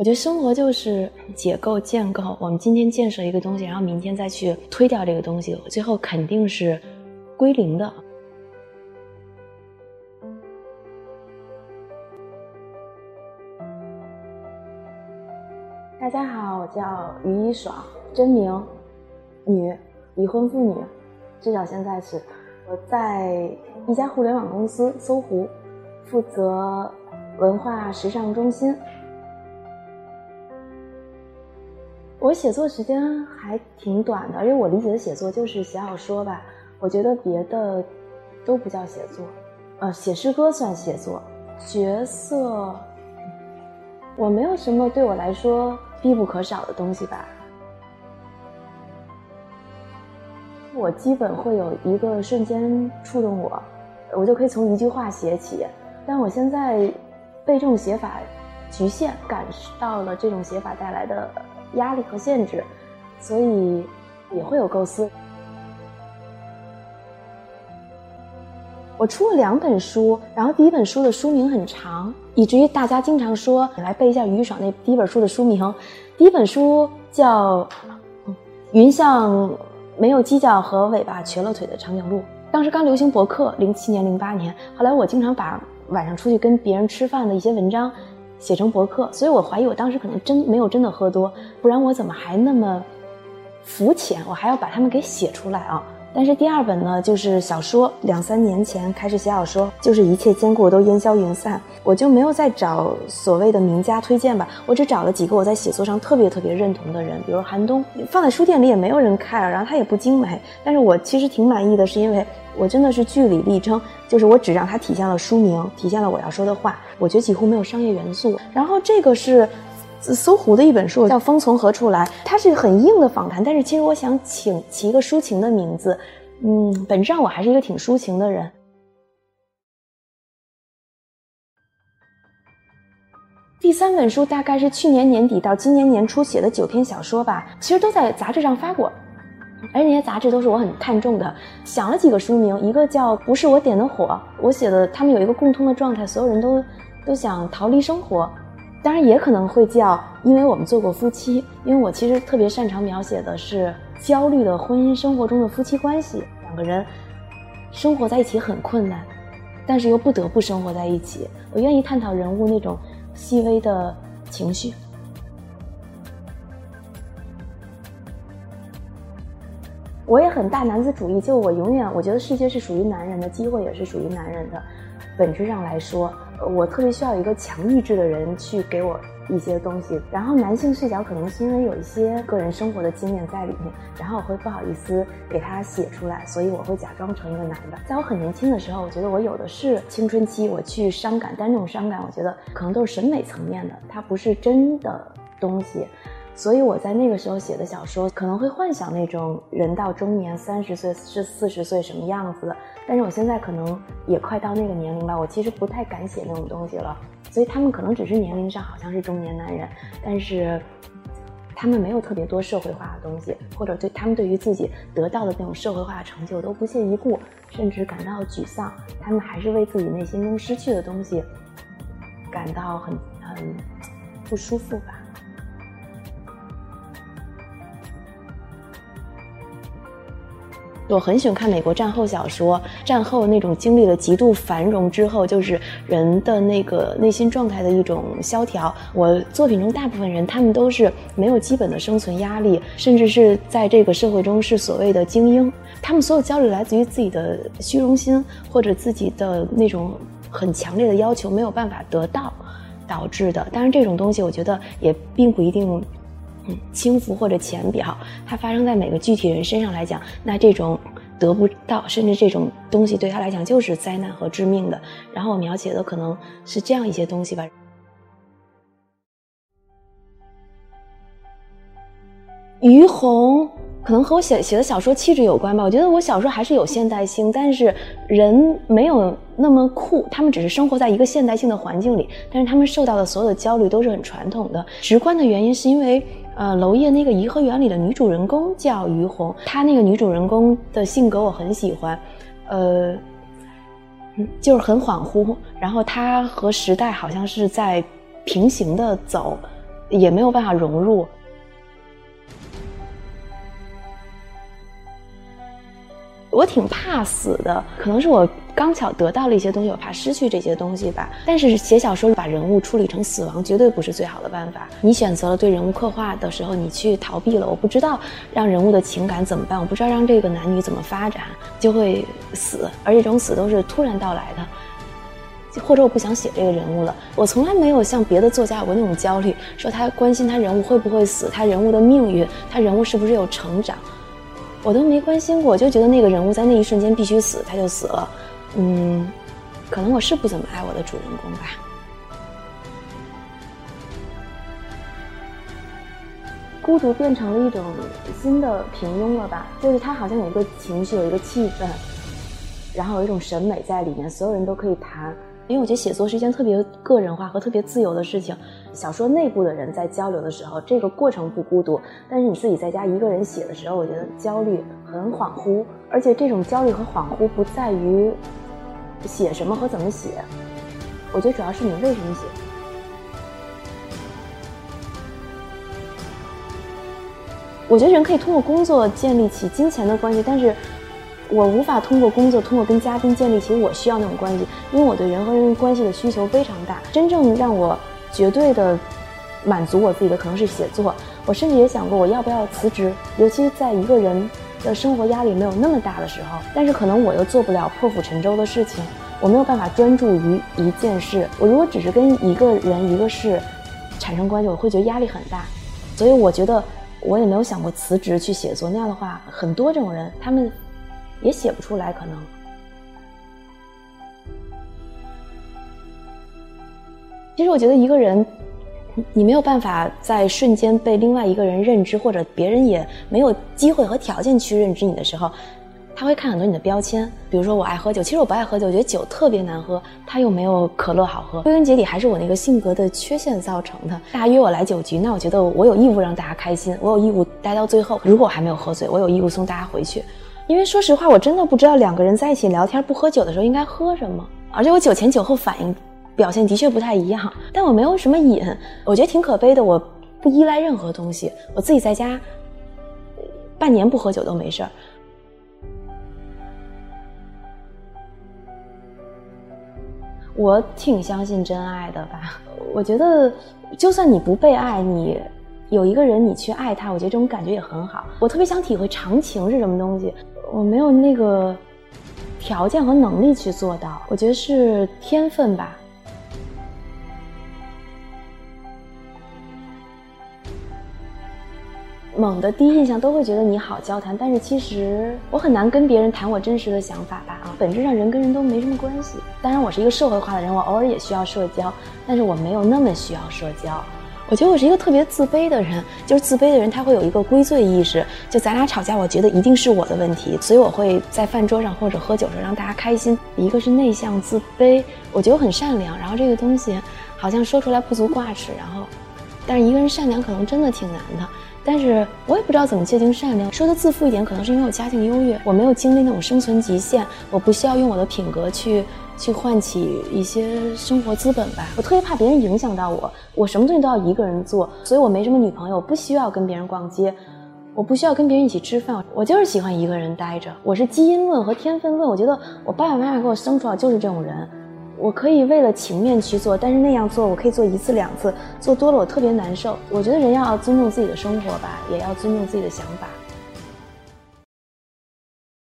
我觉得生活就是解构、建构。我们今天建设一个东西，然后明天再去推掉这个东西，最后肯定是归零的。大家好，我叫于一爽，真名，女，已婚妇女，至少现在是。我在一家互联网公司搜狐，负责文化时尚中心。我写作时间还挺短的，因为我理解的写作就是写小说吧。我觉得别的都不叫写作，呃，写诗歌算写作。角色，我没有什么对我来说必不可少的东西吧。我基本会有一个瞬间触动我，我就可以从一句话写起。但我现在被这种写法局限，感受到了这种写法带来的。压力和限制，所以也会有构思。我出了两本书，然后第一本书的书名很长，以至于大家经常说：“你来背一下于爽那第一本书的书名。”第一本书叫《云像没有犄角和尾巴瘸了腿的长颈鹿》，当时刚流行博客，零七年、零八年。后来我经常把晚上出去跟别人吃饭的一些文章。写成博客，所以我怀疑我当时可能真没有真的喝多，不然我怎么还那么肤浅？我还要把它们给写出来啊！但是第二本呢，就是小说，两三年前开始写小说，就是一切坚固都烟消云散，我就没有再找所谓的名家推荐吧，我只找了几个我在写作上特别特别认同的人，比如韩东，放在书店里也没有人看，然后他也不精美，但是我其实挺满意的，是因为。我真的是据理力争，就是我只让它体现了书名，体现了我要说的话。我觉得几乎没有商业元素。然后这个是搜狐的一本书，叫《风从何处来》，它是很硬的访谈，但是其实我想请起一个抒情的名字。嗯，本质上我还是一个挺抒情的人。第三本书大概是去年年底到今年年初写的九篇小说吧，其实都在杂志上发过。而那些杂志都是我很看重的，想了几个书名，一个叫“不是我点的火”，我写的他们有一个共通的状态，所有人都都想逃离生活，当然也可能会叫“因为我们做过夫妻”，因为我其实特别擅长描写的是焦虑的婚姻生活中的夫妻关系，两个人生活在一起很困难，但是又不得不生活在一起，我愿意探讨人物那种细微的情绪。我也很大男子主义，就我永远我觉得世界是属于男人的，机会也是属于男人的。本质上来说，我特别需要一个强意志的人去给我一些东西。然后男性视角可能是因为有一些个人生活的经验在里面，然后我会不好意思给他写出来，所以我会假装成一个男的。在我很年轻的时候，我觉得我有的是青春期，我去伤感，但那种伤感，我觉得可能都是审美层面的，它不是真的东西。所以我在那个时候写的小说，可能会幻想那种人到中年，三十岁是四十岁什么样子的。但是我现在可能也快到那个年龄吧，我其实不太敢写那种东西了。所以他们可能只是年龄上好像是中年男人，但是他们没有特别多社会化的东西，或者对他们对于自己得到的那种社会化成就都不屑一顾，甚至感到沮丧。他们还是为自己内心中失去的东西感到很很不舒服吧。我很喜欢看美国战后小说，战后那种经历了极度繁荣之后，就是人的那个内心状态的一种萧条。我作品中大部分人，他们都是没有基本的生存压力，甚至是在这个社会中是所谓的精英。他们所有焦虑来自于自己的虚荣心，或者自己的那种很强烈的要求没有办法得到导致的。当然，这种东西我觉得也并不一定。轻浮或者浅表，它发生在每个具体人身上来讲，那这种得不到，甚至这种东西对他来讲就是灾难和致命的。然后我描写的可能是这样一些东西吧。于红。可能和我写写的小说气质有关吧。我觉得我小说还是有现代性，但是人没有那么酷。他们只是生活在一个现代性的环境里，但是他们受到的所有的焦虑都是很传统的。直观的原因是因为，呃，娄烨那个颐和园里的女主人公叫于红，她那个女主人公的性格我很喜欢，呃，就是很恍惚，然后她和时代好像是在平行的走。也没有办法融入。我挺怕死的，可能是我刚巧得到了一些东西，我怕失去这些东西吧。但是写小说把人物处理成死亡，绝对不是最好的办法。你选择了对人物刻画的时候，你去逃避了，我不知道让人物的情感怎么办，我不知道让这个男女怎么发展，就会死，而这种死都是突然到来的，或者我不想写这个人物了。我从来没有像别的作家有过那种焦虑，说他关心他人物会不会死，他人物的命运，他人物是不是有成长。我都没关心过，我就觉得那个人物在那一瞬间必须死，他就死了。嗯，可能我是不怎么爱我的主人公吧。孤独变成了一种新的平庸了吧？就是他好像有一个情绪，有一个气氛，然后有一种审美在里面，所有人都可以谈。因为我觉得写作是一件特别个人化和特别自由的事情。小说内部的人在交流的时候，这个过程不孤独；但是你自己在家一个人写的时候，我觉得焦虑很恍惚。而且这种焦虑和恍惚不在于写什么和怎么写，我觉得主要是你为什么写。我觉得人可以通过工作建立起金钱的关系，但是。我无法通过工作，通过跟嘉宾建立起我需要那种关系，因为我对人和人关系的需求非常大。真正让我绝对的满足我自己的，可能是写作。我甚至也想过我要不要辞职，尤其在一个人的生活压力没有那么大的时候。但是可能我又做不了破釜沉舟的事情，我没有办法专注于一件事。我如果只是跟一个人一个事产生关系，我会觉得压力很大。所以我觉得我也没有想过辞职去写作。那样的话，很多这种人他们。也写不出来，可能。其实我觉得一个人，你没有办法在瞬间被另外一个人认知，或者别人也没有机会和条件去认知你的时候，他会看很多你的标签。比如说我爱喝酒，其实我不爱喝酒，我觉得酒特别难喝，它又没有可乐好喝。归根结底还是我那个性格的缺陷造成的。大家约我来酒局，那我觉得我有义务让大家开心，我有义务待到最后。如果我还没有喝醉，我有义务送大家回去。因为说实话，我真的不知道两个人在一起聊天不喝酒的时候应该喝什么，而且我酒前酒后反应表现的确不太一样。但我没有什么瘾，我觉得挺可悲的。我不依赖任何东西，我自己在家半年不喝酒都没事儿。我挺相信真爱的吧？我觉得，就算你不被爱，你。有一个人，你去爱他，我觉得这种感觉也很好。我特别想体会长情是什么东西，我没有那个条件和能力去做到。我觉得是天分吧。猛的第一印象都会觉得你好交谈，但是其实我很难跟别人谈我真实的想法吧。啊，本质上人跟人都没什么关系。当然，我是一个社会化的人，我偶尔也需要社交，但是我没有那么需要社交。我觉得我是一个特别自卑的人，就是自卑的人他会有一个归罪意识，就咱俩吵架，我觉得一定是我的问题，所以我会在饭桌上或者喝酒时候让大家开心。一个是内向自卑，我觉得我很善良，然后这个东西好像说出来不足挂齿，然后，但是一个人善良可能真的挺难的，但是我也不知道怎么界定善良。说的自负一点，可能是因为我家境优越，我没有经历那种生存极限，我不需要用我的品格去。去唤起一些生活资本吧。我特别怕别人影响到我，我什么东西都要一个人做，所以我没什么女朋友，不需要跟别人逛街，我不需要跟别人一起吃饭，我就是喜欢一个人待着。我是基因论和天分论，我觉得我爸爸妈妈给我生出来就是这种人，我可以为了情面去做，但是那样做我可以做一次两次，做多了我特别难受。我觉得人要尊重自己的生活吧，也要尊重自己的想法。